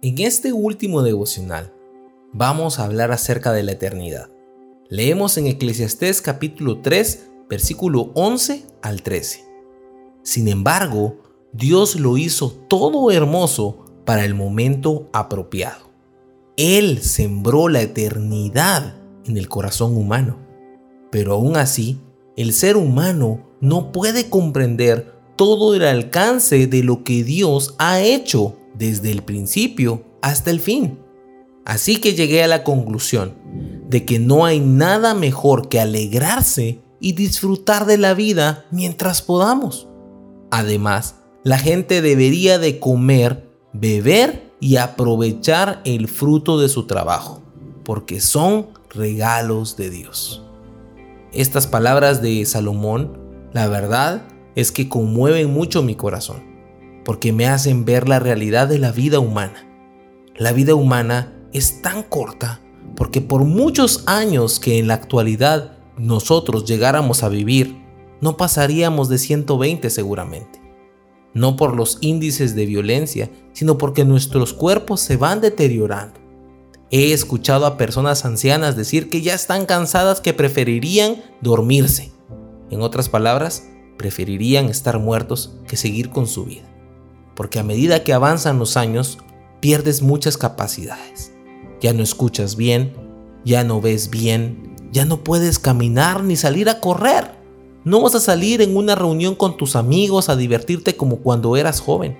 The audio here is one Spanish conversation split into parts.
En este último devocional vamos a hablar acerca de la eternidad. Leemos en Eclesiastés capítulo 3, versículo 11 al 13. Sin embargo, Dios lo hizo todo hermoso para el momento apropiado. Él sembró la eternidad en el corazón humano. Pero aún así, el ser humano no puede comprender todo el alcance de lo que Dios ha hecho desde el principio hasta el fin. Así que llegué a la conclusión de que no hay nada mejor que alegrarse y disfrutar de la vida mientras podamos. Además, la gente debería de comer, beber y aprovechar el fruto de su trabajo, porque son regalos de Dios. Estas palabras de Salomón, la verdad es que conmueven mucho mi corazón porque me hacen ver la realidad de la vida humana. La vida humana es tan corta porque por muchos años que en la actualidad nosotros llegáramos a vivir, no pasaríamos de 120 seguramente. No por los índices de violencia, sino porque nuestros cuerpos se van deteriorando. He escuchado a personas ancianas decir que ya están cansadas que preferirían dormirse. En otras palabras, preferirían estar muertos que seguir con su vida porque a medida que avanzan los años, pierdes muchas capacidades. Ya no escuchas bien, ya no ves bien, ya no puedes caminar ni salir a correr. No vas a salir en una reunión con tus amigos a divertirte como cuando eras joven.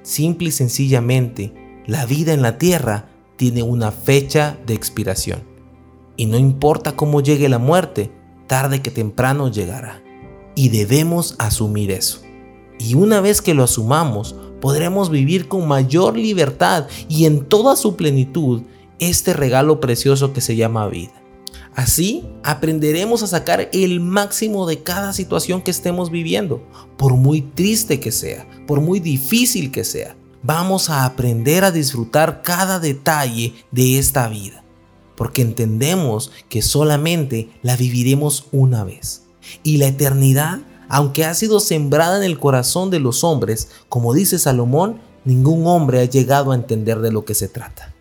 Simple y sencillamente, la vida en la tierra tiene una fecha de expiración. Y no importa cómo llegue la muerte, tarde que temprano llegará. Y debemos asumir eso. Y una vez que lo asumamos, podremos vivir con mayor libertad y en toda su plenitud este regalo precioso que se llama vida. Así aprenderemos a sacar el máximo de cada situación que estemos viviendo, por muy triste que sea, por muy difícil que sea. Vamos a aprender a disfrutar cada detalle de esta vida, porque entendemos que solamente la viviremos una vez. Y la eternidad aunque ha sido sembrada en el corazón de los hombres, como dice Salomón, ningún hombre ha llegado a entender de lo que se trata.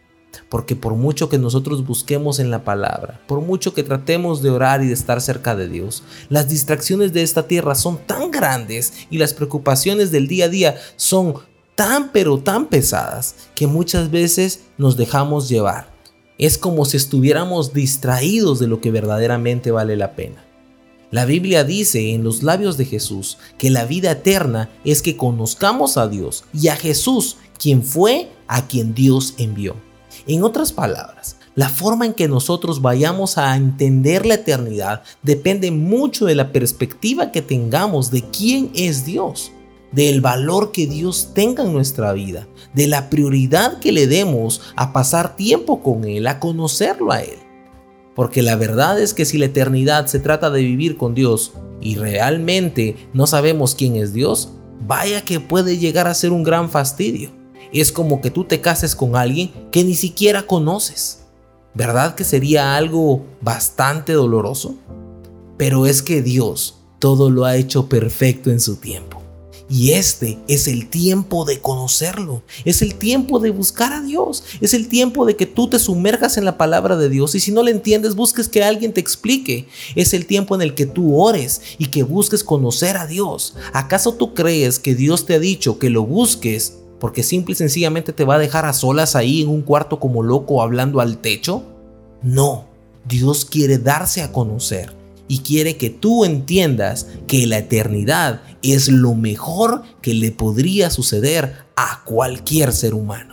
Porque por mucho que nosotros busquemos en la palabra, por mucho que tratemos de orar y de estar cerca de Dios, las distracciones de esta tierra son tan grandes y las preocupaciones del día a día son tan pero tan pesadas que muchas veces nos dejamos llevar. Es como si estuviéramos distraídos de lo que verdaderamente vale la pena. La Biblia dice en los labios de Jesús que la vida eterna es que conozcamos a Dios y a Jesús, quien fue a quien Dios envió. En otras palabras, la forma en que nosotros vayamos a entender la eternidad depende mucho de la perspectiva que tengamos de quién es Dios, del valor que Dios tenga en nuestra vida, de la prioridad que le demos a pasar tiempo con Él, a conocerlo a Él. Porque la verdad es que si la eternidad se trata de vivir con Dios y realmente no sabemos quién es Dios, vaya que puede llegar a ser un gran fastidio. Es como que tú te cases con alguien que ni siquiera conoces. ¿Verdad que sería algo bastante doloroso? Pero es que Dios todo lo ha hecho perfecto en su tiempo. Y este es el tiempo de conocerlo, es el tiempo de buscar a Dios, es el tiempo de que tú te sumergas en la palabra de Dios. Y si no le entiendes busques que alguien te explique, es el tiempo en el que tú ores y que busques conocer a Dios. ¿Acaso tú crees que Dios te ha dicho que lo busques porque simple y sencillamente te va a dejar a solas ahí en un cuarto como loco hablando al techo? No, Dios quiere darse a conocer y quiere que tú entiendas que la eternidad es lo mejor que le podría suceder a cualquier ser humano.